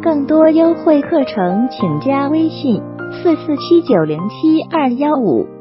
更多优惠课程请加微信四四七九零七二幺五。